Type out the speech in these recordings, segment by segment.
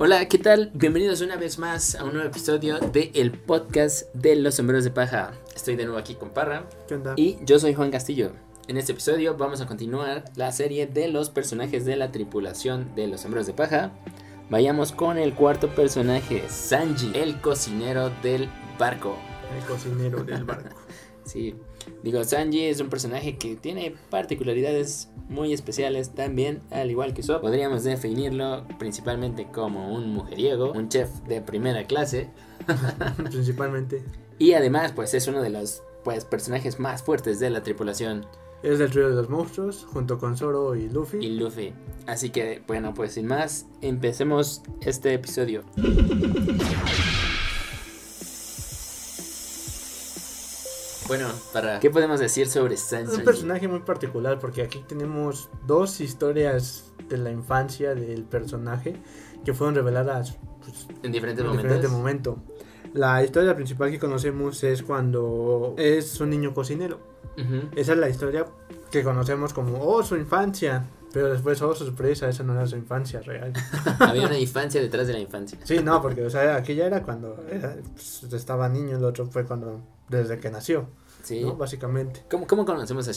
Hola, ¿qué tal? Bienvenidos una vez más a un nuevo episodio de el podcast de los sombreros de paja. Estoy de nuevo aquí con Parra. ¿Qué onda? Y yo soy Juan Castillo. En este episodio vamos a continuar la serie de los personajes de la tripulación de los sombreros de paja. Vayamos con el cuarto personaje, Sanji, el cocinero del barco. El cocinero del barco. Sí, digo, Sanji es un personaje que tiene particularidades muy especiales también, al igual que Sop. Podríamos definirlo principalmente como un mujeriego, un chef de primera clase. Principalmente. Y además, pues es uno de los pues, personajes más fuertes de la tripulación. Es del trío de los monstruos, junto con Zoro y Luffy. Y Luffy. Así que, bueno, pues sin más, empecemos este episodio. Bueno, para ¿qué podemos decir sobre Sanji? Es un personaje muy particular porque aquí tenemos dos historias de la infancia del personaje que fueron reveladas pues, en diferentes en momentos. diferente momento. La historia principal que conocemos es cuando es un niño cocinero. Ujú. Esa es la historia que conocemos como, oh, su infancia. Pero después, oh, sorpresa, esa no era su infancia real. Había una infancia detrás de la infancia. Sí, no, porque, o sea, aquí ya era cuando era, pues, estaba niño, el otro fue cuando, desde que nació, Sí. ¿no? Básicamente. ¿Cómo, cómo conocemos a la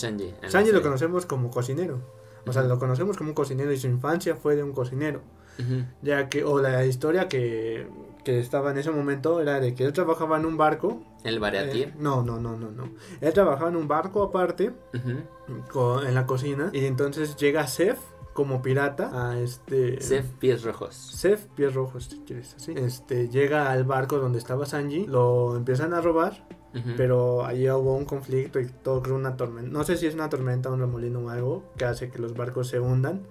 Sanji lo conocemos como cocinero. O sea, lo conocemos como un cocinero y su infancia fue de un cocinero. Ujú. Ya que, o la historia que, que estaba en ese momento era de que él trabajaba en un barco. El Baratir. eh, no, no, no, no, no. Él trabajaba en un barco aparte, Ujú. co- en la cocina, y entonces llega Seth como pirata a este... Sef Pies Rojos. Seth, pies rojos, si quieres así. Este, llega al barco donde estaba Sanji, lo empiezan a robar, Pero allí hubo un conflicto y todo creo una tormenta. No sé si es una tormenta, un remolino o algo que hace que los barcos se hundan.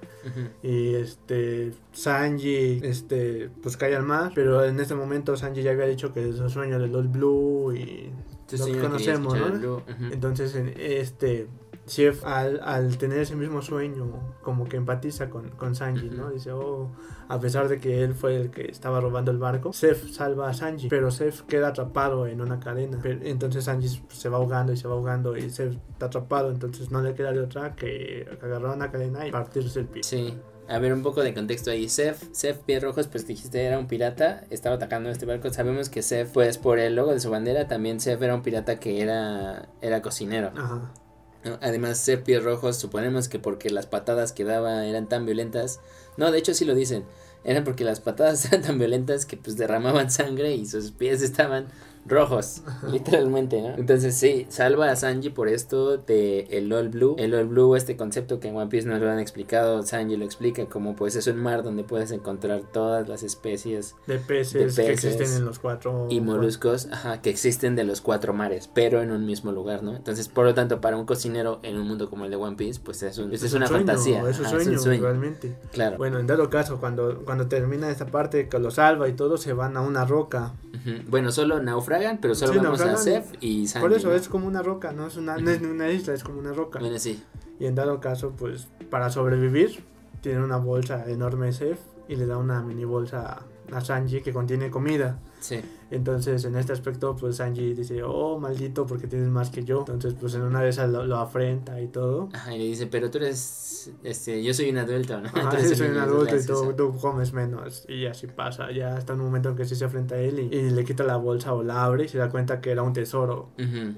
Y este, Sanji, este, pues cae al mar, pero en este momento Sanji ya había dicho que es su sueño de los Blue y lo que conocemos, ¿no? entonces en este Chef al, al tener ese mismo sueño como que empatiza con, con Sanji, ¿no? Dice, oh, a pesar de que él fue el que estaba robando el barco, Seth salva a Sanji, pero Seth queda atrapado en una cadena. Pero- entonces Sanji se va ahogando y se va ahogando y Seth está atrapado, entonces no le queda de otra que agarrar una cadena y partirse el pie. Sí. A ver, un poco de contexto ahí. Sef, Sef Pies Rojos, pues dijiste era un pirata, estaba atacando este barco. Sabemos que Sef, pues por el logo de su bandera, también Sef era un pirata que era, era cocinero. Ajá. Además, Sef Pies Rojos, suponemos que porque las patadas que daba eran tan violentas. No, de hecho sí lo dicen. Eran porque las patadas eran tan violentas que pues derramaban sangre y sus pies estaban rojos, literalmente, ¿no? Entonces sí, salva a Sanji por esto de el All Blue. El All Blue, este concepto que en One Piece nos lo han explicado, Sanji lo explica como pues es un mar donde puedes encontrar todas las especies De peces, De que existen en los cuatro. y moluscos ajá, que existen de los cuatro mares, pero en un mismo lugar, ¿no? Entonces, por lo tanto, para un cocinero en un mundo como el de One Piece, pues es, un- es, Es una un sueño, fantasía. Es un ajá, sueño, realmente. Claro. Bueno, en dado caso, cuando, cuando termina esta parte que lo salva y todo, se van a una roca. Bueno, solo naufragan, pero solo Sí, vamos a. Sef y Sanji. Por eso ¿no? es como una roca, no es una, no es una isla, es como una roca. Bueno, sí. Y en dado caso, pues para sobrevivir, tiene una bolsa enorme Seth y le da una mini bolsa a Sanji que contiene comida. Sí. Entonces, en este aspecto, pues Sanji dice, oh, maldito, porque tienes más que yo. Entonces, pues en una de esas lo, lo afrenta y todo. Ajá, y le dice, pero tú eres, este, yo soy un adulto, ¿no? Ajá, sí, soy un adulto y tú, comes menos. Y así pasa. Ya hasta un momento en que sí se enfrenta a él y, y le quita la bolsa o la abre y se da cuenta que era un tesoro.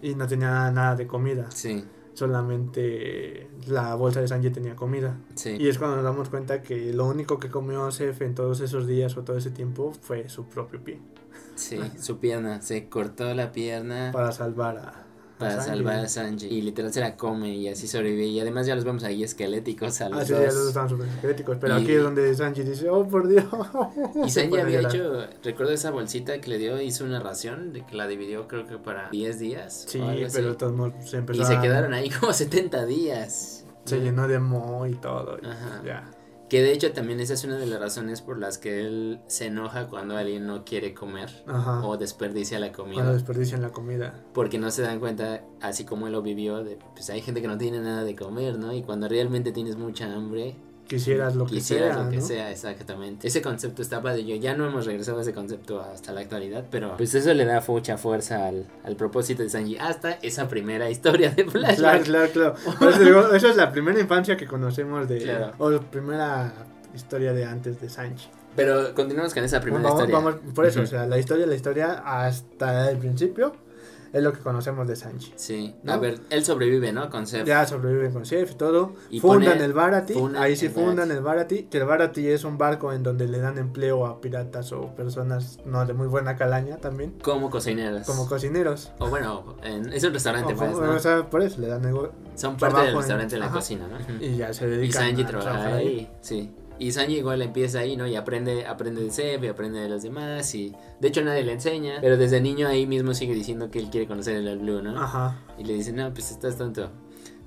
Y no tenía nada, de comida. Sí, Solamente la bolsa de Sanji tenía comida. sí. Y es cuando nos damos cuenta que lo único que comió Seth en todos esos días o todo ese tiempo fue su propio pie. Sí, su pierna, se cortó la pierna Para salvar a. para salvar a Sanji. Y literal se la come y así sobrevive. Y además ya los vemos ahí esqueléticos a los Ah, sí, dos. ya los dos estaban súper críticos. Pero Y- aquí es donde Sanji dice: Oh, por Dios. Y Sanji había llorar. hecho, recuerdo esa bolsita que le dio, hizo una ración, de que la dividió creo que para 10 días. Sí, pero todos modos se empezó Y se quedaron ahí como 70 días. Se llenó de mo y todo. y Ajá. Ya. Que de hecho también esa es una de las razones por las que él se enoja cuando alguien no quiere comer Ajá. o desperdicia la Cuando comida. desperdician la comida. Porque no se dan cuenta, así como él lo vivió, de, pues hay gente que no tiene nada de comer, ¿no? Y cuando realmente tienes mucha hambre, Quisieras lo que quisieras sea. lo que ¿no? sea, exactamente. Ese concepto está padre. Yo ya no hemos regresado a ese concepto hasta la actualidad, pero pues eso le da mucha fuerza al, al propósito de Sanji. Hasta esa primera historia de Claro, Flashback. claro, claro. Por eso digo, esa es la primera infancia que conocemos de. Claro. O la primera historia de antes de Sanji. Pero continuamos con esa primera Vamos, historia. vamos- por eso, Ujú. o sea, la historia, la historia hasta el principio es lo que conocemos de Sanji. Sí, ¿no? a ver, él sobrevive, ¿no? Con Seth. Ya sobreviven con Chef y todo. Y fundan el Barati. fundan Ahí sí el fundan Barati. el Barati. Que el Barati es un barco en donde le dan empleo a piratas o personas no de muy buena calaña también. Como cocineros. Como cocineros. O bueno, en- es un restaurante, O pues, ¿no? o sea, por eso le dan Son parte del en- restaurante de la ajá. cocina, ¿no? Y ya se Y dedican Sanji a trabaja ahí, sí. Y Sanji igual empieza ahí, ¿no? Y aprende, aprende de Seb y aprende de los demás. Y de hecho nadie le enseña. Pero desde niño ahí mismo sigue diciendo que él quiere conocer el All Blue, ¿no? Ajá. Y le dicen, no, pues estás tonto.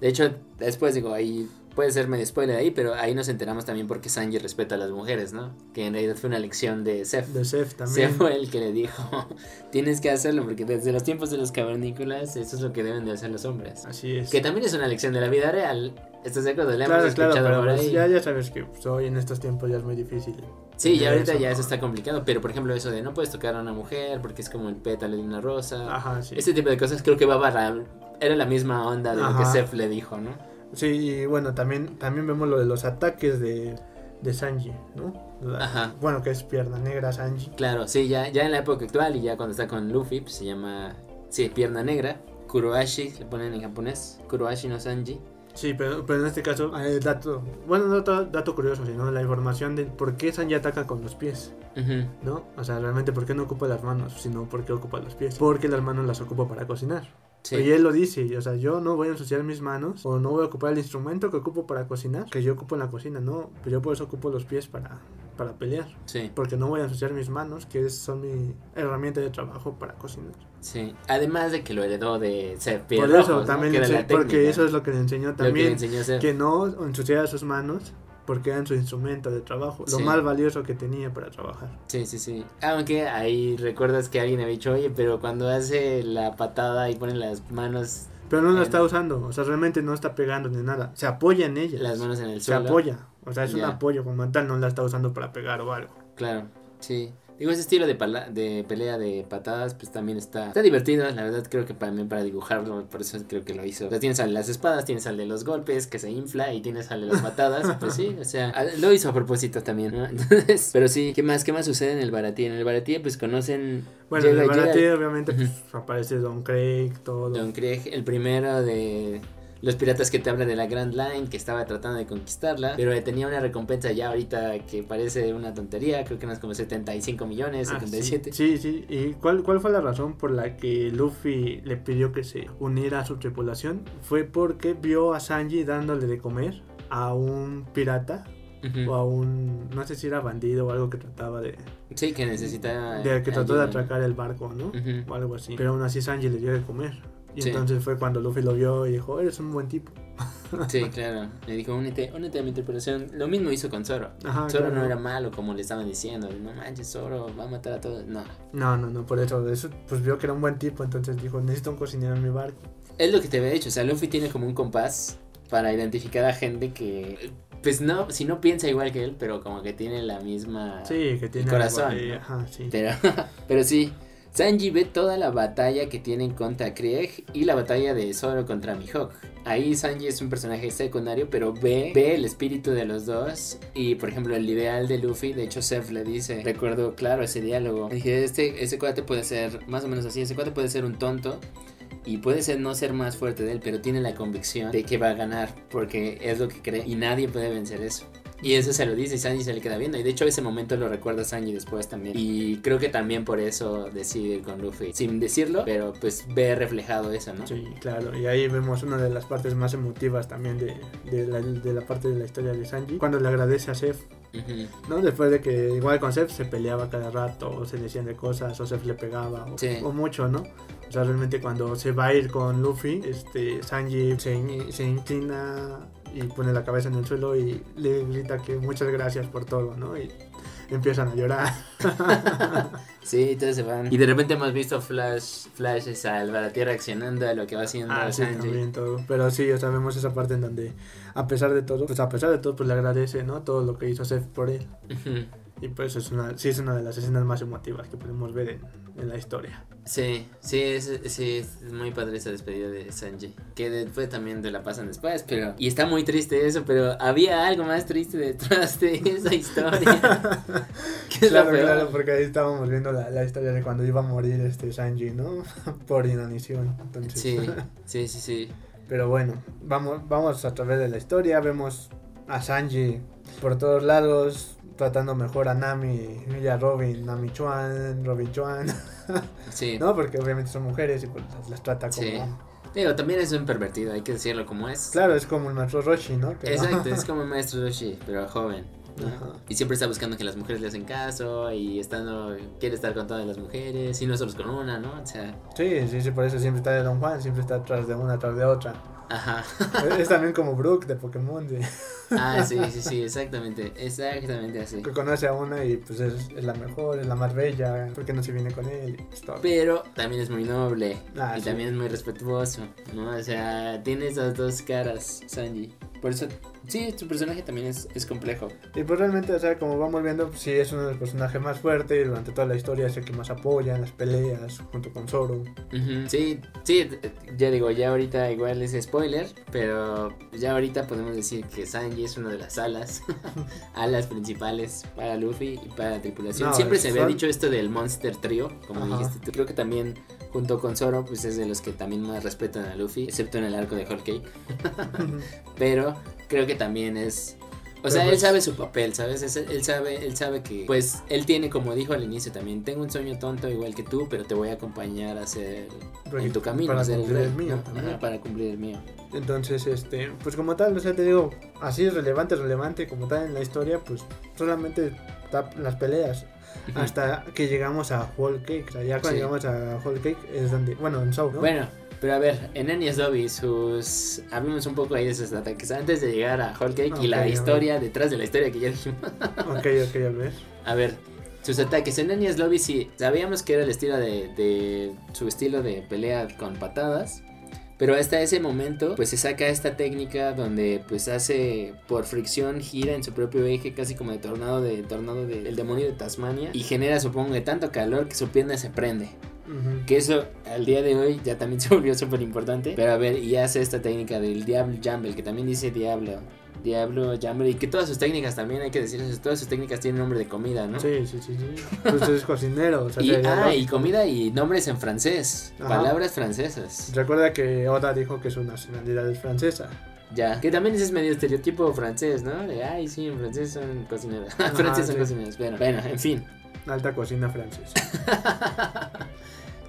De hecho, después digo, ahí puede ser medio spoiler ahí, pero ahí nos enteramos también porque Sanji respeta a las mujeres, ¿no? Que en realidad fue una lección de Seth. De Seth también. fue el que le dijo, tienes que hacerlo porque desde los tiempos de los cavernícolas eso es lo que deben de hacer los hombres. Así es. Que también es una lección de la vida real. ¿Estás de acuerdo? Claro, hemos claro, pero por pues ahí. ya, ya sabes que pues, hoy en estos tiempos ya es muy difícil. Sí, ya ahorita eso. ya eso está complicado, pero por ejemplo eso de no puedes tocar a una mujer porque es como el pétalo de una rosa. Ajá, sí. Ese tipo de cosas creo que va para... Era la misma onda de lo que. Seth le dijo, ¿no? Sí, y bueno, también, también vemos lo de los ataques de, de Sanji, ¿no? La- Ajá. Bueno, que es pierna negra Sanji. Claro, sí, ya, ya en la época actual y ya cuando está con Luffy, pues, se llama, sí, pierna negra, Kuroashi, le ponen en japonés, Kuroashi no Sanji. Sí, pero, pero en este caso, eh, dato, bueno, no dato, dato curioso, sino la información de por qué Sanji ataca con los pies, ¿no? O sea, realmente por qué no ocupa las manos, sino por qué ocupa los pies. Porque las manos las ocupa para cocinar. Sí, Y él lo dice, o sea, yo no voy a ensuciar mis manos o no voy a ocupar el instrumento que ocupo para cocinar, que yo ocupo en la cocina, no, pero yo por eso ocupo los pies para, para pelear. sí, Porque no voy a ensuciar mis manos, que son mi herramienta de trabajo para cocinar. sí. Además de que lo heredó de Seth Por eso ¿no? también, ense- la porque eso es lo que le enseñó lo que le también, enseñó que no ensuciara sus manos, porque eran su instrumento de trabajo, lo Sí. más valioso que tenía para trabajar. Sí, sí, sí. Aunque ahí recuerdas que alguien había dicho, oye, pero cuando hace la patada y pone las manos, Pero no la está usando, o sea, realmente no está pegando ni nada, se apoya en ella. las manos en el se suelo. apoya, o sea, es un apoyo como tal, no la está usando para pegar o algo. Claro, sí. Digo, ese estilo de, de pelea de patadas, pues también está, está divertido. La verdad, creo que también para dibujarlo, por eso creo que lo hizo. O sea, tienes al de las espadas, tienes al de los golpes, que se infla, y tienes al de las patadas. pues sí, o sea, lo hizo a propósito también, ¿no? Entonces, pero sí, ¿qué más, qué más sucede en el baratí? En el baratí, pues conocen. Bueno, en el Baratie, obviamente pues, aparece Don Craig, todo. Don Craig, el primero de los piratas que te habla de la Grand Line, que estaba tratando de conquistarla, pero tenía una recompensa ya ahorita que parece una tontería, creo que no es como 75 millones, Ah, 77. sí, sí, sí. ¿Y cuál, cuál fue la razón por la que Luffy le pidió que se uniera a su tripulación? Fue porque vio a Sanji dándole de comer a un pirata o a un, no sé si era bandido o algo que trataba de, Sí, que necesita. de que trató de atracar el barco, ¿no? O algo así. Pero aún así Sanji le dio de comer. Y Sí. entonces fue cuando Luffy lo vio y dijo, eres un buen tipo. Sí, claro. Le dijo, únete, únete a mi tripulación. Lo mismo hizo con Zoro. Ajá, Zoro claro. no era malo como le estaban diciendo. No manches, Zoro va a matar a todos. No. No, no, no, por eso, eso, pues vio que era un buen tipo, entonces dijo, necesito un cocinero en mi barco. Es lo que te había dicho. O sea, Luffy tiene como un compás para identificar a gente que. Pues no, si no piensa igual que él, pero como que tiene la misma. Sí, que tiene corazón, algo ahí, ¿no? Ajá, sí. Pero, pero sí, Sanji ve toda la batalla que tienen contra Krieg y la batalla de Zoro contra Mihawk. Ahí Sanji es un personaje secundario, pero ve, ve el espíritu de los dos. Y por ejemplo, el ideal de Luffy, de hecho, Seth le dice: Recuerdo claro ese diálogo. Dije: este, Ese cuate puede ser más o menos así. Ese cuate puede ser un tonto. Y puede ser no ser más fuerte de él, pero tiene la convicción de que va a ganar, porque es lo que cree y nadie puede vencer eso. Y eso se lo dice y Sanji se le queda viendo. Y de hecho ese momento lo recuerda Sanji después también. Y creo que también por eso decide ir con Luffy. Sin decirlo, pero pues ve reflejado eso, ¿no? Sí, claro, y ahí vemos una de las partes más emotivas también de, de, la, de la parte de la historia de Sanji, cuando le agradece a Seth. ¿no? Después de que igual con Seth se peleaba cada rato, o se decían de cosas, o Seth le pegaba, o, Sí. o mucho, ¿no? O sea, realmente cuando se va a ir con Luffy, este, Sanji se, se inclina y pone la cabeza en el suelo y le grita que muchas gracias por todo, ¿no? Y empiezan a llorar. Sí, todos se van. Y de repente hemos visto flash, flashes al Baratie reaccionando a lo que va haciendo Ah, sí, también todo. Pero sí, o sea, vemos esa parte en donde, a pesar de todo, pues a pesar de todo, pues le agradece, ¿no? Todo lo que hizo Seth por él. Y pues es una, sí es una de las escenas más emotivas que podemos ver en, en la historia. Sí, sí es, sí, es muy padre esa despedida de Sanji. Que después también te la pasan después, pero. Y está muy triste eso, pero había algo más triste detrás de esa historia. que es claro, claro, porque ahí estábamos viendo la, la, historia de cuando iba a morir este Sanji, ¿no? Por inanición. Entonces... Sí, sí, sí, sí. Pero bueno, vamos, vamos a través de la historia, vemos a Sanji por todos lados, tratando mejor a Nami y a Robin, Nami Chuan, Robin Chuan. Sí. ¿No? Porque obviamente son mujeres y pues las, trata como... Sí. Digo, también es un pervertido, hay que decirlo como es. Claro, es como el maestro Roshi, ¿no? Exacto, es como el maestro Roshi, pero joven. Y siempre está buscando que las mujeres le hacen caso y estando, quiere estar con todas las mujeres y no solo con una, ¿no? O sea... Sí, sí, sí, por eso siempre está de Don Juan, siempre está atrás de una, atrás de otra. Ajá. es también como Brook de Pokémon. Ah, sí, sí, sí, exactamente. Exactamente así. Que conoce a una y pues es, es la mejor, es la más bella. porque no se viene con él? Pero también es muy noble. Ah, y también es muy respetuoso. ¿No? O sea, tiene esas dos caras, Sanji. Por eso Sí, su personaje también es, es, complejo. Y pues realmente, o sea, como vamos viendo, pues, sí es uno de los personajes más fuertes. Durante toda la historia es el que más apoya en las peleas, junto con Zoro. Sí, sí, ya digo, ya ahorita igual es spoiler, pero ya ahorita podemos decir que Sanji es una de las alas, alas principales para Luffy y para la tripulación. Siempre se había dicho esto del Monster Trio, como dijiste tú. Creo que también junto con Zoro, pues es de los que también más respetan a Luffy, excepto en el arco de Whole Cake. pero creo que también es o sea, él sabe su papel, ¿sabes? él sabe, él sabe que, pues, él tiene, como dijo al inicio también, tengo un sueño tonto igual que tú, pero te voy a acompañar a hacer en tu camino, para cumplir el, mío, para cumplir el mío. Entonces, este, pues como tal, o sea, te digo, así es relevante, relevante, como tal en la historia, pues solamente las peleas. Hasta que llegamos a Whole Cake. O sea, ya cuando llegamos a Whole Cake es donde, bueno, en Show, ¿no? Bueno, pero a ver, en Enies Lobby, sus. Hablemos un poco ahí de esos ataques antes de llegar a Whole Cake y la historia detrás de la historia que ya dijimos. ok, ok, a ver. A ver, sus ataques en Enies Lobby sí, sabíamos que era el estilo de, de. su estilo de pelea con patadas. Pero hasta ese momento, pues se saca esta técnica donde pues hace por fricción, gira en su propio eje, casi como de tornado de tornado del demonio de Tasmania. Y genera, supongo, de tanto calor que su pierna se prende. Que eso al día de hoy ya también se volvió súper importante. Pero a ver, y hace esta técnica del Diablo Jumble, que también dice Diablo. Diablo, Jumble, y que todas sus técnicas también, hay que decir todas sus técnicas tienen nombre de comida, ¿no? Sí, sí, sí, sí. Pues es cocinero. y, ah, y comida y nombres en francés, palabras francesas. Recuerda que Oda dijo que su nacionalidad es francesa. Ya, que también es medio estereotipo francés, ¿no? De, ay, sí, en francés son cocineros. francés son cocineros. Bueno, bueno, en fin. Alta cocina francesa.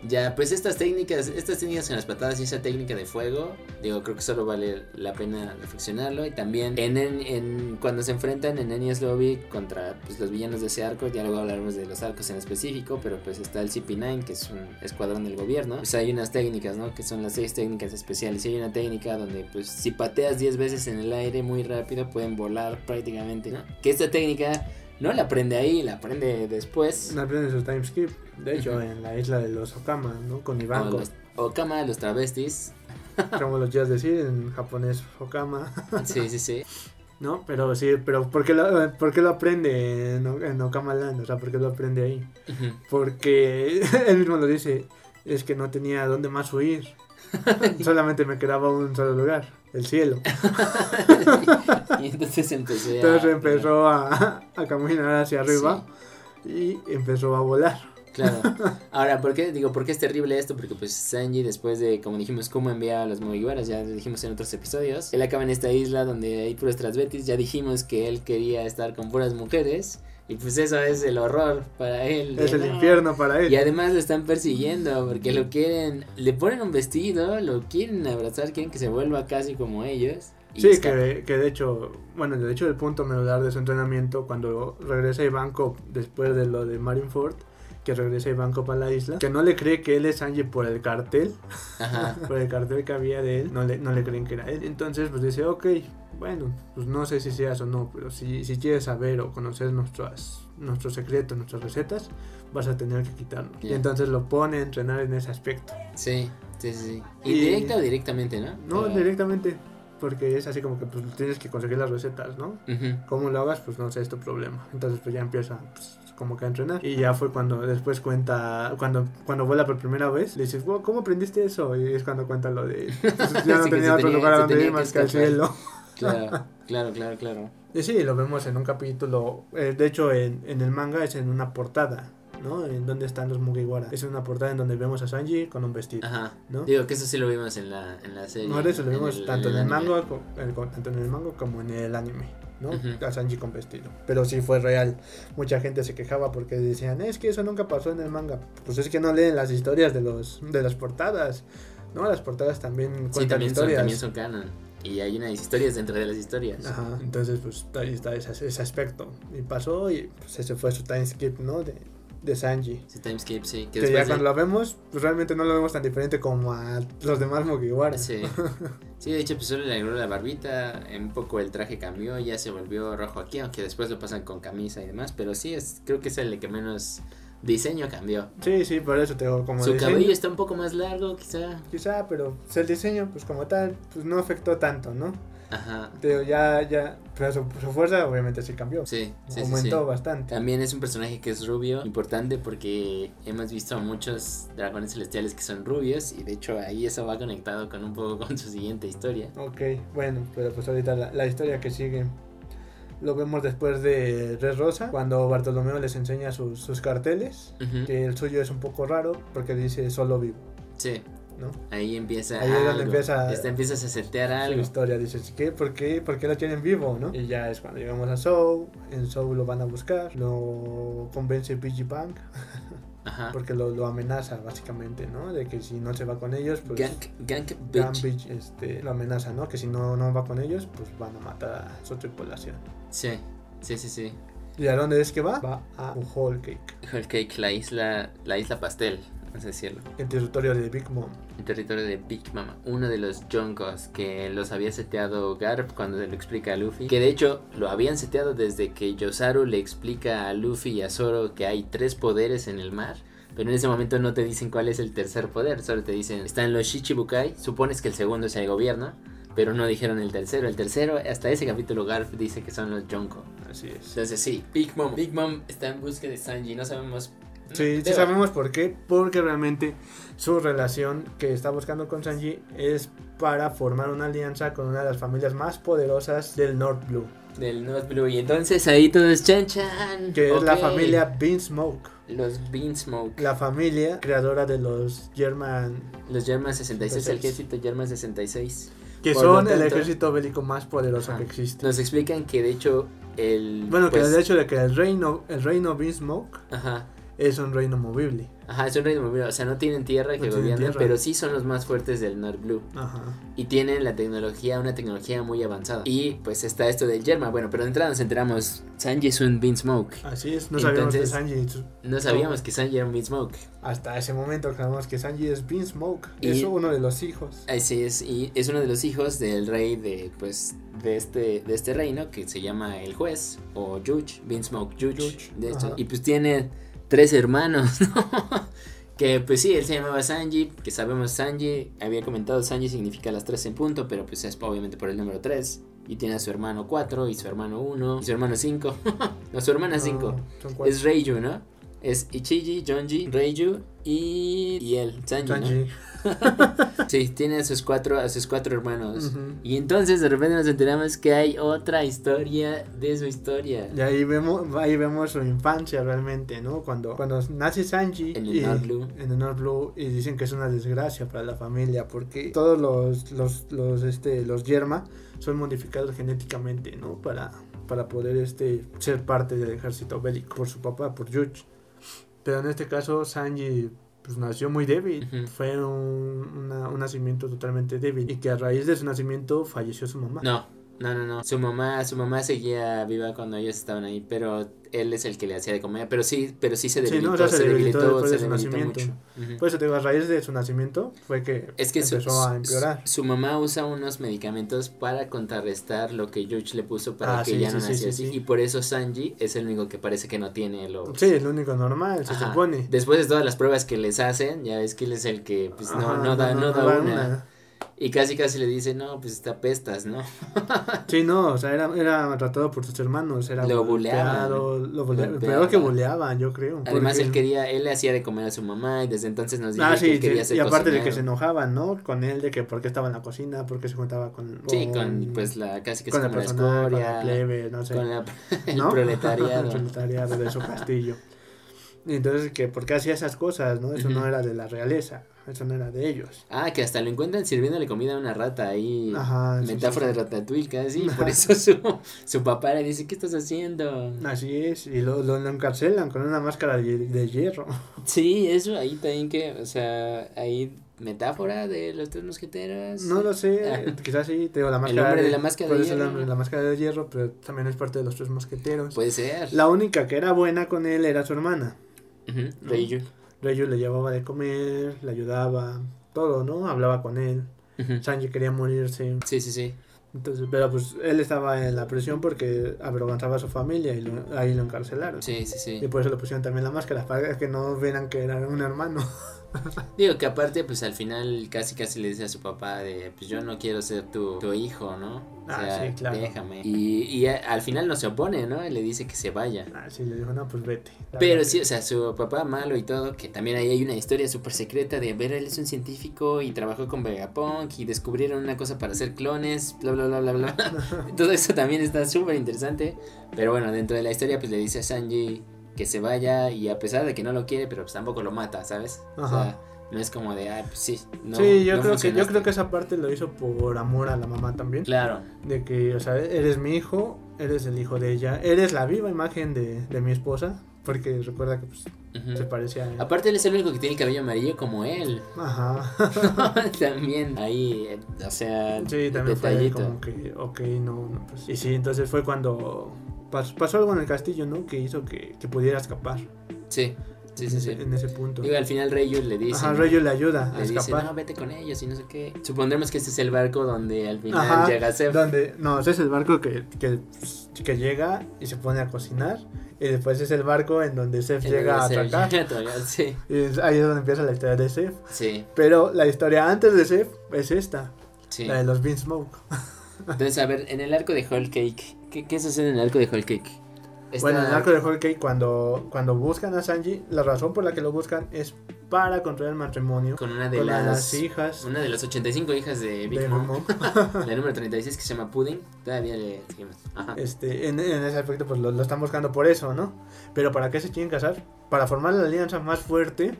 Ya, pues estas técnicas, estas técnicas en las patadas y esa técnica de fuego, digo, creo que solo vale la pena reflexionarlo. Y también en, en, cuando se enfrentan en Enies Lobby contra pues, los villanos de ese arco, ya luego hablaremos de los arcos en específico, pero pues está el CP9, que es un escuadrón del gobierno. Pues hay unas técnicas, ¿no? Que son las seis técnicas especiales. Y hay una técnica donde, pues, si pateas 10 veces en el aire muy rápido, pueden volar prácticamente, ¿no? Que esta técnica no la aprende ahí, la aprende después. La aprende en su time skip. De hecho, en la isla de los Okama, ¿no? Con Ivanko. Los Okama, los travestis. Como los quieras decir en japonés, Okama. sí, sí, sí. ¿No? Pero sí, pero ¿por qué lo, por qué lo aprende en, en Okama Land? O sea, ¿por qué lo aprende ahí? Porque él mismo lo dice, es que no tenía dónde más huir. Solamente me quedaba un solo lugar, el cielo. y entonces empezó a... Entonces empezó a, a caminar hacia arriba y empezó a volar. Claro. Ahora, ¿por qué? Digo, ¿por qué es terrible esto? Porque pues Sanji, después de, como dijimos, cómo envía a los Mugiwaras, ya dijimos en otros episodios, él acaba en esta isla donde hay puras transvetis, ya dijimos que él quería estar con puras mujeres. Y pues eso es el horror para él. Es el infierno para él. Y además lo están persiguiendo porque lo quieren, le ponen un vestido, lo quieren abrazar, quieren que se vuelva casi como ellos. Sí, que, que, de hecho, bueno, de hecho el punto medular de su entrenamiento, cuando regresa a Ivanko después de lo de Marineford, que regresa Ivanko para la isla, que no le cree que él es Sanji por el cartel, Ajá. por el cartel que había de él, no le, no le creen que era él. Entonces, pues dice, ok, bueno, pues no sé si seas o no, pero si, si quieres saber o conocer nuestros, nuestros secretos, nuestras recetas, vas a tener que quitarnos. Y entonces lo pone a entrenar en ese aspecto. Sí, sí, sí. ¿Y, directa o directamente, no? No, directamente. porque es así como que pues tienes que conseguir las recetas, ¿no? Ujú. ¿Cómo lo hagas? Pues no sé, es tu problema. Entonces pues ya empieza pues, como que a entrenar. Y ya fue cuando después cuenta, cuando, cuando vuela por primera vez, le dices, "Wow, ¿cómo aprendiste eso? Y es cuando cuenta lo de, pues, ya no Sí, tenía otro tenía- lugar a donde ir más que al cielo. Claro, claro, claro, claro. Y sí, lo vemos en un capítulo, eh, de hecho en, en el manga es en una portada, ¿no? En donde están los Mugiwara. Es una portada en donde vemos a Sanji con un vestido, Ajá. ¿no? Digo que eso sí lo vimos en la, en la serie. No, eso lo en vimos el- tanto en el, manga, el- co- tanto en el manga como en el anime, ¿no? A Sanji con vestido. Pero sí fue real. Mucha gente se quejaba porque decían, es que eso nunca pasó en el manga. Pues es que no leen las historias de los de las portadas, ¿no? Las portadas también cuentan Sí, también son, historias. también son canon. Y hay unas historias dentro de las historias. Ajá, entonces pues ahí está ese, ese aspecto. Y pasó y pues ese fue su time skip, ¿no? De, de Sanji. Sí, Timeskip, sí. Que Que ya de- cuando lo vemos, pues realmente no lo vemos tan diferente como a los demás Mugiwara. Sí. Sí, de hecho, pues solo le agregó la barbita, un poco el traje cambió, ya se volvió rojo aquí, aunque después lo pasan con camisa y demás, pero sí, es, creo que es el que menos diseño cambió. Sí, sí, por eso te digo, como Su diseño, cabello está un poco más largo, quizá. quizá, pero pues, el diseño, pues como tal, pues no afectó tanto, ¿no? Ajá. Digo, ya, ya, pero su, su fuerza obviamente sí cambió. Sí, sí, Aumentó sí. bastante. También es un personaje que es rubio, importante porque hemos visto a muchos dragones celestiales que son rubios y de hecho ahí eso va conectado con un poco con su siguiente historia. Ok, bueno, pero pues ahorita la, la historia que sigue lo vemos después de Red Rosa, cuando Bartolomeo les enseña sus, sus carteles, que el suyo es un poco raro porque dice solo vivo, Sí, ¿no? ahí empieza Ahí es donde empieza- Este, empiezas a setear Su algo. historia, dices, ¿qué? ¿Por qué? ¿Por qué lo tienen vivo, no? Y ya es cuando llegamos a Soul, en Soul lo van a buscar, lo convence PG Punk, Ajá. porque lo, lo amenaza básicamente, ¿no? De que si no se va con ellos, pues... Gank, gank bitch. Gambit este, lo amenaza, ¿no? Que si no, no va con ellos, pues van a matar a su tripulación. Sí, sí, sí, sí. ¿Y a dónde es que va? Va a Whole Cake, Whole Cake, la isla, la isla pastel, vamos a decirlo. el territorio de Big Mom. El territorio de Big Mama, uno de los Jonkos que los había seteado Garp cuando se lo explica a Luffy. Que de hecho lo habían seteado desde que Yosaru le explica a Luffy y a Zoro que hay tres poderes en el mar. Pero en ese momento no te dicen cuál es el tercer poder, solo te dicen, están los Shichibukai, supones que el segundo es el gobierno, pero no dijeron el tercero. El tercero, hasta ese capítulo Garp dice que son los Jonko. Así es. Entonces sí, Big Mom. Big Mom está en busca de Sanji, no sabemos... Sí, sí sabemos por qué. Porque realmente su relación que está buscando con Sanji es para formar una alianza con una de las familias más poderosas del North Blue. Del North Blue. Y entonces ahí todo es chan chan. Que es la familia Beansmoke. Los Beansmoke. La familia creadora de los German. Los German 66, el 66. ejército German 66. Que Por son el tanto- ejército bélico más poderoso que existe. Nos explican que de hecho el... Bueno, que pues, el hecho de que el reino, el reino Beansmoke Ajá. Es un reino movible. Ajá, es un reino movible, o sea, no tienen tierra No que tierra. pero sí son los más fuertes del North Blue. Ajá. Y tienen la tecnología, una tecnología muy avanzada. Y pues está esto del Germa. Bueno, pero de entrada nos enteramos, Sanji es un Beansmoke. Así es. No sabíamos que Sanji. No sabíamos que Sanji era un Beansmoke. Hasta ese momento sabemos que Sanji es Beansmoke. Y- Es uno de los hijos. Así es, y es uno de los hijos del rey de, pues, de este, de este reino que se llama el juez o Judge, Beansmoke Judge, Judge, de hecho. Y pues tiene tres hermanos, ¿no? que pues sí, él se llamaba Sanji, que sabemos Sanji, había comentado Sanji significa las tres en punto, pero pues es obviamente por el número tres. Y tiene a su hermano 4 y su hermano 1 y su hermano 5. no, su hermana 5. No, son cuatro. es Reiju, ¿no? Es Ichiji, Jonji, Reiju y, y él, Sanji, ¿no? Sanji. Sí, tiene a sus cuatro, a sus cuatro hermanos. Y entonces de repente nos enteramos que hay otra historia de su historia. Y ahí vemos, ahí vemos su infancia realmente, ¿no? Cuando, cuando nace Sanji En el y- North Blue. en el North Blue y dicen que es una desgracia para la familia porque todos los los los este los Yerma son modificados genéticamente, ¿no? Para para poder este ser parte del ejército bélico por su papá, por Yuch. Pero en este caso Sanji pues nació muy débil, fue un, una- un nacimiento totalmente débil. Y que a raíz de su nacimiento falleció su mamá. No, no, no, no. Su mamá, su mamá seguía viva cuando ellos estaban ahí, pero él es el que le hacía de comer. Pero sí, pero sí se Sí, debilitó, no, o sea, se se debilitó debilitó, después de se su debilitó nacimiento. mucho. Ujú. Por eso te digo, a raíz de su nacimiento fue que, Es que su, empezó a empeorar. su mamá usa unos medicamentos para contrarrestar lo que Yuch le puso para Ah, que sí, ya no sí, naciera sí, así. sí. Y por eso Sanji es el único que parece que no tiene los... Sí, es lo único normal, se Ajá. supone. Después de todas las pruebas que les hacen, ya ves que él es el que pues, no, Ajá, no da, no, da una. Y casi casi le dice, no, pues está pestas, ¿no? Sí, no, o sea, era, era maltratado por sus hermanos, era Lo buleaban. lo bulea- Golpeaban. peor que buleaban, yo creo. Además, porque- él quería, él le hacía de comer a su mamá y desde entonces nos dijo Ah, que sí, él quería sí, ser y aparte de que se enojaban, ¿no? Con él, de que por qué estaba en la cocina, por qué se juntaba con... Sí, o- con pues la casi que con es el como la personal, con escoria, la plebe, no sé. con la- el ¿no? proletariado. el proletariado de su castillo. Y entonces, que ¿por qué hacía esas cosas, no? Eso no era de la realeza, eso no era de ellos. Ah, que hasta lo encuentran sirviéndole comida a una rata ahí. Ajá, Metáfora sí, de ratatouille casi. Ajá. Por eso su, su papá le dice, ¿qué estás haciendo? sí. Así es, y lo, lo, lo encarcelan con una máscara de, de hierro. Sí, eso ahí también que, o sea, ahí metáfora de los tres mosqueteros. No lo sé, Ah. quizás sí, te digo, la máscara hombre de la máscara de el hierro. la máscara de hierro, pero también es parte de los tres mosqueteros. Puede ser. La única que era buena con él era su hermana. Reiyu. Reyu le llevaba de comer, le ayudaba, todo, ¿no? Hablaba con él. Sanji quería morirse. Sí, sí, sí. Entonces, pero pues él estaba en la prisión porque avergonzaba a su familia y lo- ahí lo encarcelaron. Sí, sí, Y sí. por eso le pusieron también la máscara, para que no vieran que era un hermano. Digo que aparte, pues al final casi casi le dice a su papá de, pues yo no quiero ser tu, tu hijo, ¿no? O Ah, sea, sí, claro. déjame. Y, y a- al final no se opone, ¿no? Y le dice que se vaya. Ah, sí, le dijo, no, pues vete. Pero verdad sí, o sea, su papá malo y todo, que también ahí hay una historia súper secreta de, ver, él es un científico y trabajó con Vegapunk y descubrieron una cosa para hacer clones, bla, bla, bla, bla, bla. todo eso también está súper interesante. Pero bueno, dentro de la historia, pues le dice a Sanji que se vaya y a pesar de que no lo quiere, pero pues tampoco lo mata, ¿sabes? O sea, no es como de, ah, pues sí, no. sí, yo no creo que yo funcionaste". creo que esa parte lo hizo por amor a la mamá también. Claro, De que, o sea, eres mi hijo, eres el hijo de ella, eres la viva imagen de, de mi esposa, porque recuerda que pues, se parecía a Aparte, él es el único que tiene el cabello amarillo como él. Ajá. también ahí, eh, o sea, Sí, también fue detallito. como que, ok, no, no, pues. Y sí, entonces fue cuando pas- pasó algo en el castillo, ¿no? Que hizo que, que pudiera escapar. Sí, sí, sí, sí. en ese punto. Digo, al final Reyu le dice. Ajá. Reyu le ayuda a Le dice, escapar. no, vete con ellos y no sé qué. Supondremos que este es el barco donde al final Ajá, llega Sef. Donde, no, ese es el barco que, que, que llega y se pone a cocinar. Y después es el barco en donde En llega a Sef llega a atracar, Sí, Y ahí es donde empieza la historia de Seth. sí, Pero la historia antes de Seth es esta, sí. la de los Bean Smoke. Entonces, a ver, en el arco de Whole Cake, ¿qué, qué sucede en el arco de Whole Cake? Esta- Bueno, en el arco de Whole Cake, cuando, cuando buscan a Sanji, la razón por la que lo buscan es para controlar el matrimonio Con una de con las, las hijas Una de las 85 hijas de Big de Mom. Momo. La número 36 que se llama Pudding. Todavía le seguimos. Ajá. Este, en, en ese aspecto, pues lo, lo están buscando por eso, ¿no? Pero ¿para qué se quieren casar? Para formar la alianza más fuerte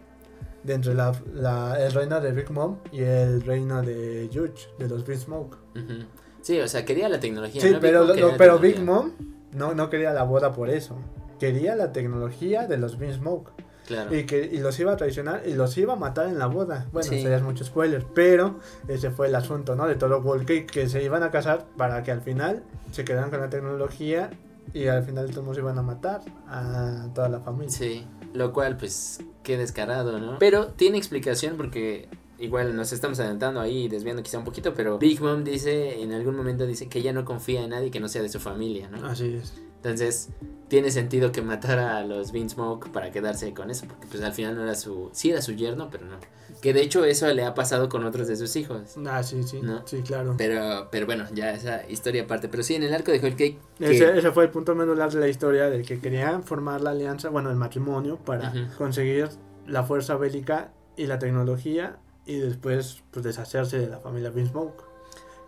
de entre la, la- el reino de Big Mom y el reino de Yuch, de los Big Smoke. Ujú. Sí, o sea, quería la tecnología. Sí, ¿no? pero, Big Mom pero Big. Mom no, no quería la boda por eso. Quería la tecnología de los Big Smoke. Claro. Y, que, y los iba a traicionar y los iba a matar en la boda. Bueno, Sí. eso ya es mucho spoiler. Pero ese fue el asunto, ¿no? De todo World Cake, que se iban a casar para que al final se quedaran con la tecnología y al final todos iban a matar a toda la familia. Sí, lo cual pues qué descarado, ¿no? Pero tiene explicación porque igual nos estamos adelantando ahí desviando quizá un poquito, pero Big Mom dice, en algún momento dice que ella no confía en nadie que no sea de su familia, ¿no? Así es. Entonces tiene sentido que matara a los Beansmoke para quedarse con eso, porque pues al final no era su, sí era su yerno, pero no. Que de hecho eso le ha pasado con otros de sus hijos. Ah, sí, sí. ¿No? Sí, claro. Pero, pero bueno, ya esa historia aparte. Pero sí, en el arco de Whole Cake. que- Ese, ese fue el punto medular de la historia de que querían formar la alianza, bueno, el matrimonio, para conseguir la fuerza bélica y la tecnología y después pues deshacerse de la familia Beansmoke.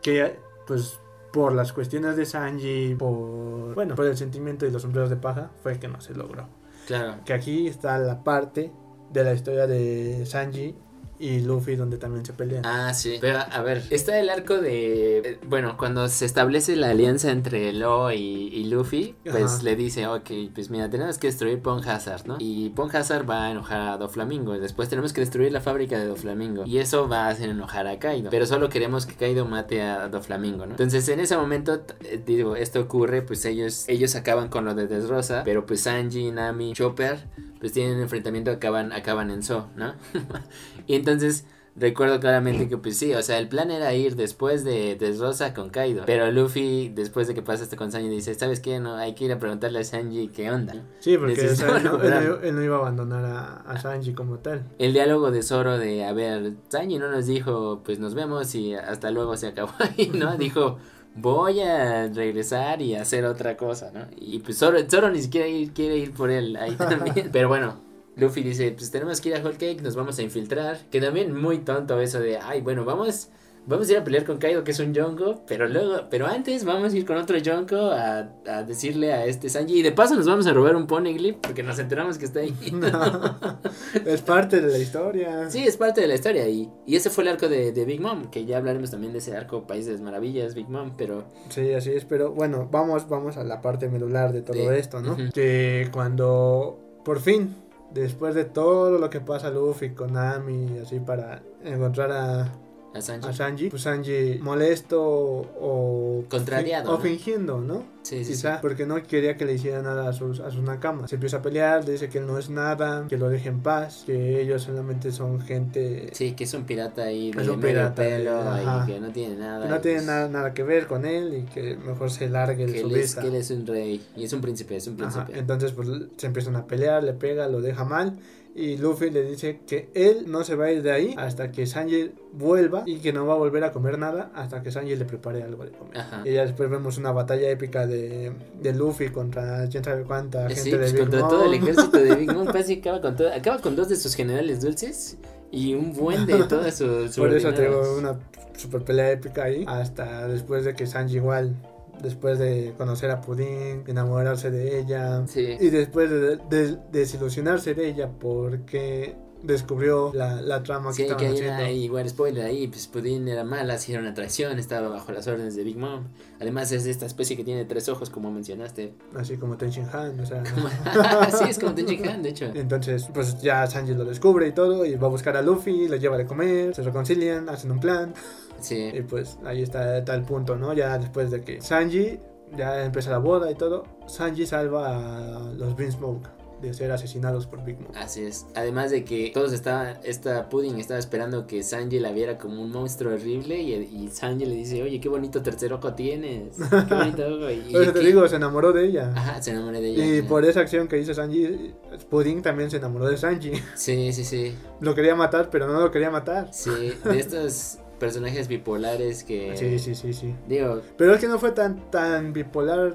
Que pues por las cuestiones de Sanji, por bueno, por el sentimiento de los sombreros de paja, fue que no se logró. Claro. Que aquí está la parte de la historia de Sanji y Luffy donde también se pelean. Ah, sí. Pero a ver, está el arco de. eh, Bueno, cuando se establece la alianza entre Lo y, y Luffy, pues Ajá. le dice, ok, pues mira, tenemos que destruir Pong Hazard, ¿no? Y Pong Hazard va a enojar a Doflamingo. y Después tenemos que destruir la fábrica de Doflamingo. Y eso va a hacer enojar a Kaido. Pero solo queremos que Kaido mate a Doflamingo, ¿no? Entonces, en ese momento, eh, digo, esto ocurre, pues ellos, ellos acaban con lo de Desrosa. Pero pues Sanji, Nami, Chopper, pues tienen un enfrentamiento, acaban, acaban en So, ¿no? y entonces recuerdo claramente que pues sí, o sea, el plan era ir después de, de Rosa con Kaido, pero Luffy después de que pasa esto con Sanji dice, ¿sabes qué? No, hay que ir a preguntarle a Sanji qué onda. Sí, porque o sea, no, él no iba a abandonar a, a Sanji como tal. El diálogo de Zoro de, a ver, Sanji no nos dijo, pues nos vemos y hasta luego se acabó ahí, ¿no? Dijo, voy a regresar y hacer otra cosa, ¿no? Y pues Zoro, Zoro ni siquiera ir- quiere ir por él ahí también. Pero bueno, Luffy dice, pues tenemos que ir a Whole Cake, nos vamos a infiltrar. Que también muy tonto eso de, ay, bueno, vamos... Vamos a ir a pelear con Kaido, que es un Yonko, pero luego, pero antes vamos a ir con otro Yonko a, a decirle a este Sanji. Y de paso nos vamos a robar un Poneglyph, porque nos enteramos que está ahí. es parte de la historia. Sí, es parte de la historia y, y ese fue el arco de, de Big Mom, que ya hablaremos también de ese arco Países Maravillas, Big Mom, pero Sí, así es, pero bueno, vamos, vamos a la parte medular de todo De- esto, ¿no? Ujú. Que cuando por fin, después de todo lo que pasa Luffy con Nami, así para encontrar a, a Sanji. a Sanji, pues Sanji molesto o Contrariado, o ¿no? fingiendo, ¿no? Sí, sí, sí. Quizá porque no quería que le hiciera nada a sus, a sus nakamas. Se empieza a pelear, le dice que él no es nada, que lo deje en paz, que ellos solamente son gente Sí, que es un pirata ahí de Es un medio pirata, pelo y que no tiene nada. que no pues, nada, nada que ver con él y que mejor se largue de Que su él, es, vista. que él es un rey y es un príncipe, es un Ajá, príncipe. Entonces pues se empiezan a pelear, le pega, lo deja mal y Luffy le dice que él no se va a ir de ahí hasta que Sanji vuelva y que no va a volver a comer nada hasta que Sanji le prepare algo de comer. Ajá. Y ya después vemos una batalla épica de, de Luffy contra quién sabe cuánta gente sí, de pues Big contra Mom. todo el ejército de Big Mom, casi acaba con todo, acaba con dos de sus generales dulces y un buen de todas sus Por eso tengo una super pelea épica ahí. Hasta después de que Sanji igual, después de conocer a Pudin, enamorarse de ella. Sí. Y después de, de- desilusionarse de ella porque descubrió la, la trama que Sí, estaban que haciendo. una, igual spoiler ahí, pues Pudin era mala, era una atracción, estaba bajo las órdenes de Big Mom. Además es de esta especie que tiene tres ojos, como mencionaste. Así como Tenshin Han, o sea. sí, es como Tenchi Han, de hecho. Entonces, pues ya Sanji lo descubre y todo, y va a buscar a Luffy, lo lleva de comer, se reconcilian, hacen un plan, Sí, y pues ahí está tal punto, ¿no? Ya después de que Sanji ya empieza la boda y todo, Sanji salva a los Beansmoke de ser asesinados por Big Mom. así es. Además de que todos estaban, esta Pudding estaba esperando que Sanji la viera como un monstruo horrible y, y Sanji le dice, oye, qué bonito tercer ojo tienes, qué bonito ojo. Y, te digo, se enamoró de ella. Ajá, se enamoró de ella. Y por esa acción que hizo Sanji, Pudding también se enamoró de Sanji. Sí, sí, sí. Lo quería matar, pero no lo quería matar. Sí, de estos personajes bipolares que... Sí, sí, sí, sí. Digo, Pero es que no fue tan, tan bipolar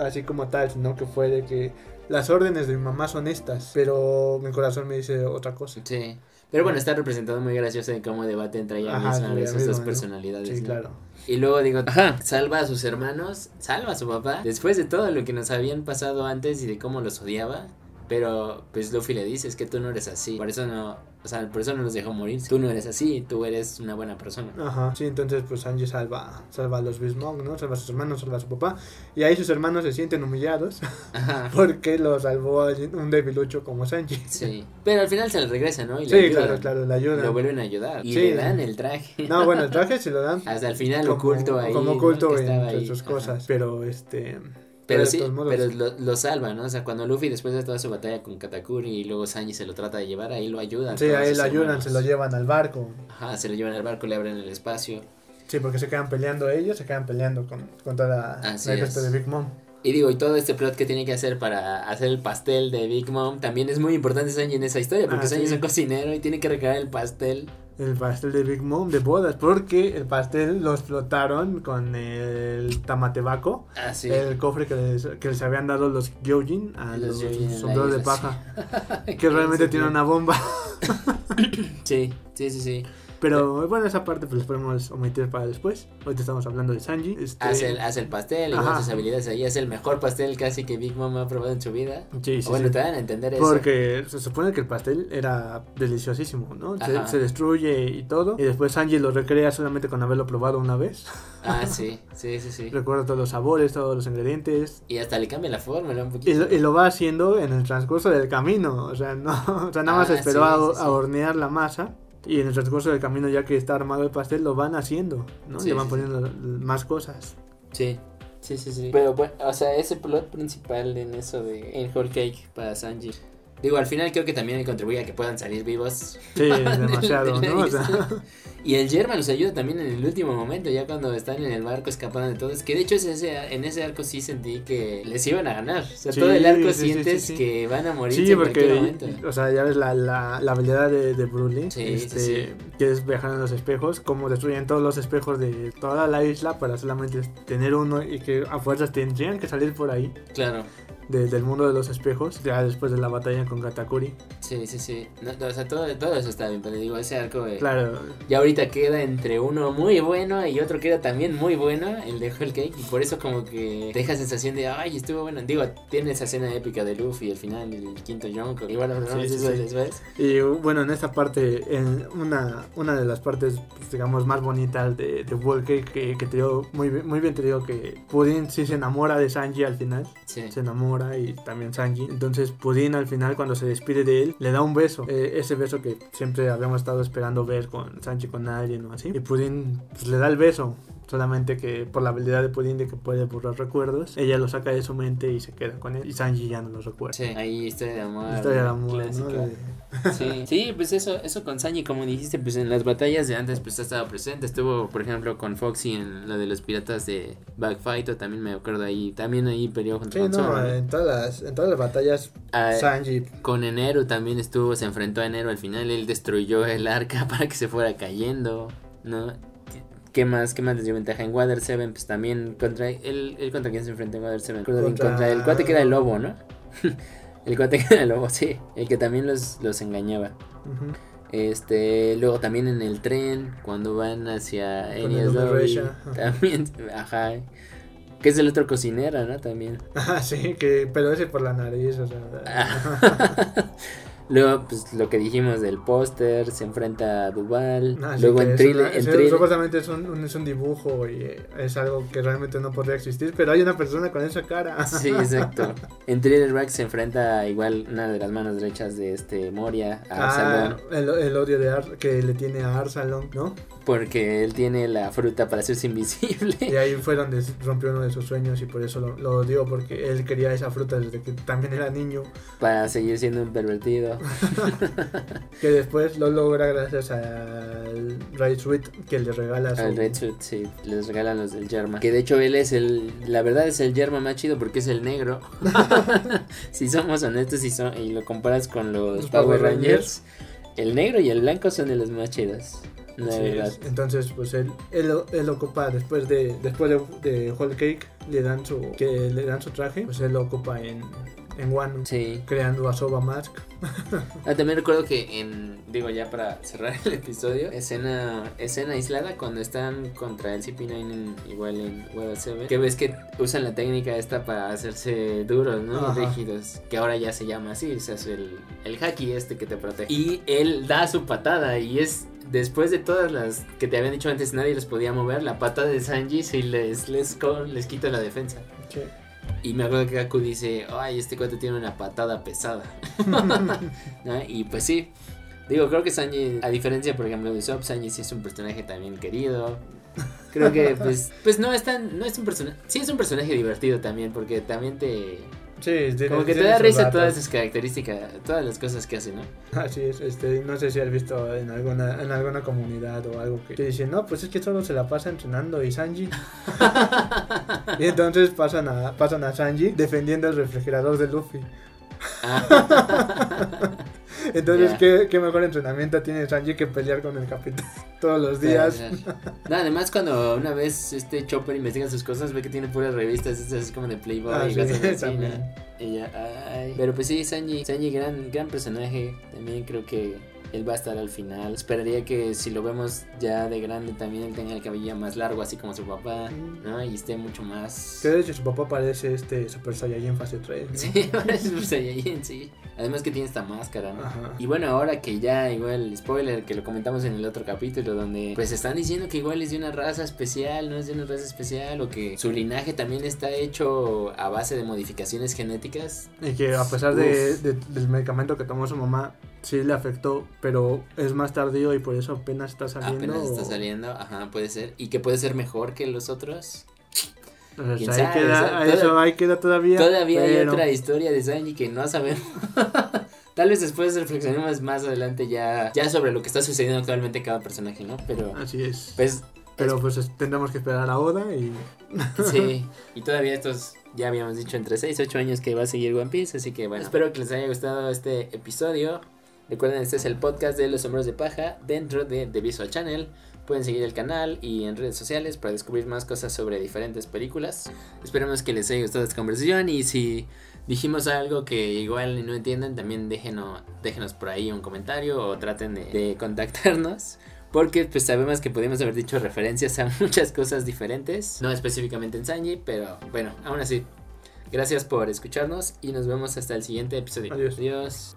así como tal, sino que fue de que las órdenes de mi mamá son estas, pero mi corazón me dice otra cosa. sí. Pero bueno, está representado muy gracioso en cómo debate entre ella Ajá, misma entre de ella sus dos misma, ¿no? personalidades. Sí, ¿no? claro. Y luego digo, ajá, salva a sus hermanos, salva a su papá, después de todo lo que nos habían pasado antes y de cómo los odiaba. Pero pues Luffy le dice, es que tú no eres así. Por eso no, o sea, por eso no los dejó morir. Tú no eres así, tú eres una buena persona. Ajá, sí, entonces pues Sanji salva, salva a los Bismog, ¿no? Salva a sus hermanos, salva a su papá. Y ahí sus hermanos se sienten humillados Ajá. porque lo salvó un debilucho como Sanji. Sí. Pero al final se le regresa, ¿no? Y le Sí, ayudan. claro, claro, le ayudan. Lo vuelven a ayudar. Y Sí. le dan el traje. No, bueno, el traje se lo dan Hasta el final como, oculto ahí. como oculto entre ahí. sus Ajá. cosas. Pero este. Pero sí, pero lo, lo salva, ¿no? O sea, cuando Luffy después de toda su batalla con Katakuri y luego Sanji se lo trata de llevar, ahí lo ayudan. Sí, ahí lo ayudan, se lo llevan al barco. Ajá, se lo llevan al barco, le abren el espacio. Sí, porque se quedan peleando ellos, se quedan peleando con, con toda Así la es. gente de Big Mom. Y digo, y todo este plot que tiene que hacer para hacer el pastel de Big Mom, también es muy importante Sanji en esa historia, porque Ah, Sanji sí. es un cocinero y tiene que recrear el pastel. El pastel de Big Mom de bodas, porque el pastel lo explotaron con el tamatebaco, el cofre que les, que les habían dado los Gyojin a Los los, sombreros de paja, que realmente tiene una bomba. Sí, sí, sí, sí. Pero bueno, esa parte pues la podemos omitir para después. Ahorita estamos hablando de Sanji. Este, Hace el, hace el pastel, Ajá. sus habilidades ahí. Es el mejor pastel casi que Big Mom ha probado en su vida. Sí, sí, O bueno, sí. te dan a entender eso. Porque se supone que el pastel era deliciosísimo, ¿no? Se, se destruye y todo. Y después Sanji lo recrea solamente con haberlo probado una vez. Ah, sí, sí, sí, sí. Recuerda todos los sabores, todos los ingredientes. Y hasta le cambia la fórmula un Y poquito. lo, y lo va haciendo en el transcurso del camino. O sea, no, o sea nada más Ah, esperó sí, a, a hornear la masa. Y en el transcurso del camino, ya que está armado el pastel, lo van haciendo, ¿no? Sí, Le van sí, poniendo más cosas. Sí, sí, sí, sí. Pero bueno, o sea, ese plot principal en eso de en Whole Cake para Sanji. Digo, al final creo que también contribuye a que puedan salir vivos. Sí, demasiado, ¿no? O sea, Y el Germa los ayuda también en el último momento, ya cuando están en el barco escapando de todo. Es que de hecho ese, en ese arco sí sentí que les iban a ganar. O sea, Sí, todo el arco sí, sientes sí, que van a morir sí, en cualquier porque, momento. o sea, ya ves la, la, la habilidad de, de este, que es viajar en los espejos, como destruyen todos los espejos de toda la isla para solamente tener uno y que a fuerzas tendrían que salir por ahí Claro, de- del mundo de los espejos, ya después de la batalla con Katakuri. Sí, sí, sí. No, no, o sea, todo, todo eso está bien, pero digo, ese arco eh, Claro, ya ahorita queda entre uno muy bueno y otro queda también muy bueno, el de Whole Cake. Y por eso como que deja sensación de, ay, estuvo bueno. Digo, tiene esa escena épica de Luffy, el final, el quinto Yonko. Igual hablamos Sí, sí, eso sí. después. Y bueno, en esta parte, en una, una de las partes, pues, digamos, más bonitas de, de que, que te digo, muy, muy bien te digo que Pudin sí se enamora de Sanji al final, Sí. se enamora y también Sanji. Entonces Pudin al final cuando se despide de él, le da un beso, eh, ese beso que siempre habíamos estado esperando ver con Sanji con alguien o así. Y Pudin pues, le da el beso. Solamente que por la habilidad de Pudin de que puede borrar recuerdos, ella lo saca de su mente y se queda con él. Y Sanji ya no los recuerda. Sí, ahí historia de amor. Historia de amor, ¿no? clásica. De- Sí, sí, pues eso, eso con Sanji, como dijiste, pues en las batallas de antes pues ha estado presente. Estuvo, por ejemplo, con Foxy en la de los piratas de Backfight, o también me acuerdo ahí, también ahí peleó contra Sí, ¿no? en todas las, en todas las batallas Ah, Sanji Con Enero también estuvo, se enfrentó a Enero al final, él destruyó el arca para que se fuera cayendo, ¿no? ¿Qué más, qué más les dio ventaja? En Water 7, pues también contra él, él contra quién se enfrentó en Water 7, contra, el cuate que era el lobo, ¿no? el cuate que era el lobo, sí, el que también los, los engañaba. Este, luego también en el tren, cuando van hacia Enies el Lobby, también, ajá, que es el otro cocinero, ¿no? También. Ah, sí, que, pero ese por la nariz, o sea. Ah. Luego, pues lo que dijimos del póster, se enfrenta a Duval. Ah, sí, Luego en Thriller. Supuestamente es un, un- es un dibujo y eh, es algo que realmente no podría existir, pero hay una persona con esa cara. Sí, exacto. En Thriller Bark se enfrenta igual una de las manos derechas de este Moria a Ah, Absalom, el, el odio de Ar que le tiene a Arsalon, ¿no? Porque él tiene la fruta para hacerse Y invisible. ahí fue donde rompió uno de sus sueños y por eso lo, lo odió, porque él quería esa fruta desde que también era niño, para seguir siendo un pervertido. que después lo logra gracias al Ray Sweet que le regala su... Al Red Suit, sí, les regalan los del Yerma. Que de hecho él es el, la verdad es el Yerma más chido porque es el negro. si somos honestos y, son, y lo comparas con los, Los Power Power Rangers, el negro y el blanco son de los más chidos. Entonces pues él, él, lo- él ocupa después de después de, de Whole Cake le dan su que le dan su traje pues él lo ocupa en en Wano Sí. creando a Soba Mask Ah, también recuerdo que en, digo ya para cerrar el episodio, escena, escena aislada cuando están contra el CP9 en- igual en World 7, que ves que usan la técnica esta para hacerse duros, ¿no? Ajá. Rígidos, que ahora ya se llama así, o sea, es el, el haki este que te protege. Y él da su patada y es... Después de todas las que te habían dicho antes, nadie les podía mover. La patada de Sanji sí les, les, les quita la defensa. Sí. Y me acuerdo que Gaku dice, ay, este cuate tiene una patada pesada. ¿No? Y pues sí, digo, creo que Sanji, a diferencia, por ejemplo, de Usopp, Sanji sí es un personaje también querido. Creo que, pues, pues no es tan, no es un personaje, sí es un personaje divertido también, porque también te, sí como que te da risa todas sus características, todas las cosas que hace, ¿no? así es este no sé si has visto en alguna en alguna comunidad o algo que te dicen no pues es que solo se la pasa entrenando y Sanji y entonces pasan a pasan a Sanji defendiendo el refrigerador de Luffy. Ah, entonces Ya. ¿qué, qué mejor entrenamiento tiene Sanji que pelear con el capitán todos los días. No, además cuando una vez este Chopper investiga sus cosas, ve que tiene puras revistas, estas es como de Playboy Ah, y sí, ya, ay. Pero pues sí, Sanji, Sanji gran, gran personaje, también creo que él va a estar al final. Esperaría que si lo vemos ya de grande también él tenga el cabello más largo, así como su papá, ¿no? Y esté mucho más... Que de hecho su papá parece este Super Saiyajin fase 3. ¿no? Sí, es Super Saiyajin, sí. Además que tiene esta máscara, ¿no? Ajá. Y bueno, ahora que ya igual, spoiler, que lo comentamos en el otro capítulo, donde pues están diciendo que igual es de una raza especial, no es de una raza especial, o que su linaje también está hecho a base de modificaciones genéticas. Y que a pesar de, de- del medicamento que tomó su mamá, sí le afectó, pero es más tardío y por eso apenas está saliendo. Apenas está o- saliendo, ajá, puede ser. Y que puede ser mejor que los otros. quién ahí, sabe, queda, o sea, a eso toda- ahí queda todavía. Todavía hay otra historia de Sanji que no sabemos. Tal vez después reflexionemos más adelante ya, ya sobre lo que está sucediendo actualmente cada personaje, ¿no? Pero, Así es. pues, Pero pues es- tendremos que esperar a Oda y sí. Y todavía estos, ya habíamos dicho, entre 6 y 8 años que va a seguir One Piece. Así que bueno, espero que les haya gustado este episodio. Recuerden, este es el podcast de los sombreros de paja dentro de The Visual Channel. Pueden seguir el canal y en redes sociales para descubrir más cosas sobre diferentes películas. Esperemos que les haya gustado esta conversación y si dijimos algo que igual no entiendan, también déjenos, déjenos por ahí un comentario o traten de, de contactarnos. Porque pues sabemos que pudimos haber dicho referencias a muchas cosas diferentes. No específicamente en Sanji, pero bueno, aún así. Gracias por escucharnos y nos vemos hasta el siguiente episodio. Adiós. Adiós.